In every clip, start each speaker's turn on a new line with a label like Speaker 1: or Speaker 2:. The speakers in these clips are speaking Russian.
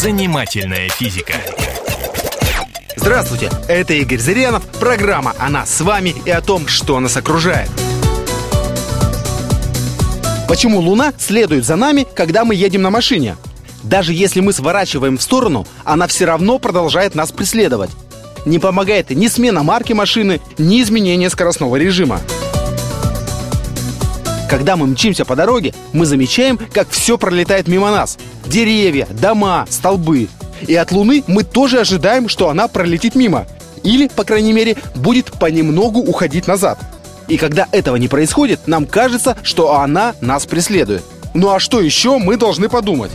Speaker 1: Занимательная физика.
Speaker 2: Здравствуйте, это Игорь Зырянов, программа о нас с вами и о том, что нас окружает. Почему Луна следует за нами, когда мы едем на машине? Даже если мы сворачиваем в сторону, она все равно продолжает нас преследовать. Не помогает ни смена марки машины, ни изменение скоростного режима. Когда мы мчимся по дороге, мы замечаем, как все пролетает мимо нас. Деревья, дома, столбы. И от Луны мы тоже ожидаем, что она пролетит мимо. Или, по крайней мере, будет понемногу уходить назад. И когда этого не происходит, нам кажется, что она нас преследует. Ну а что еще мы должны подумать?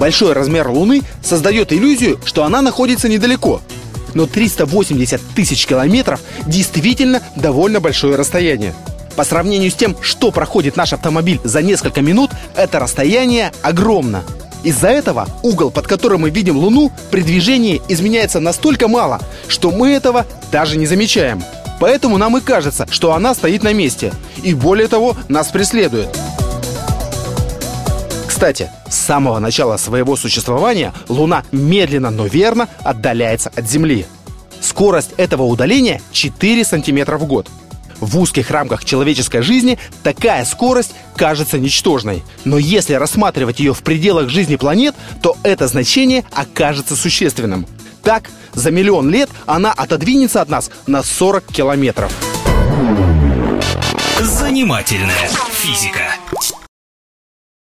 Speaker 2: Большой размер Луны создает иллюзию, что она находится недалеко. Но 380 тысяч километров действительно довольно большое расстояние. По сравнению с тем, что проходит наш автомобиль за несколько минут, это расстояние огромно. Из-за этого угол, под которым мы видим Луну, при движении изменяется настолько мало, что мы этого даже не замечаем. Поэтому нам и кажется, что она стоит на месте. И более того, нас преследует. Кстати, с самого начала своего существования Луна медленно, но верно отдаляется от Земли. Скорость этого удаления 4 сантиметра в год – в узких рамках человеческой жизни такая скорость кажется ничтожной. Но если рассматривать ее в пределах жизни планет, то это значение окажется существенным. Так, за миллион лет она отодвинется от нас на 40 километров.
Speaker 1: Занимательная физика.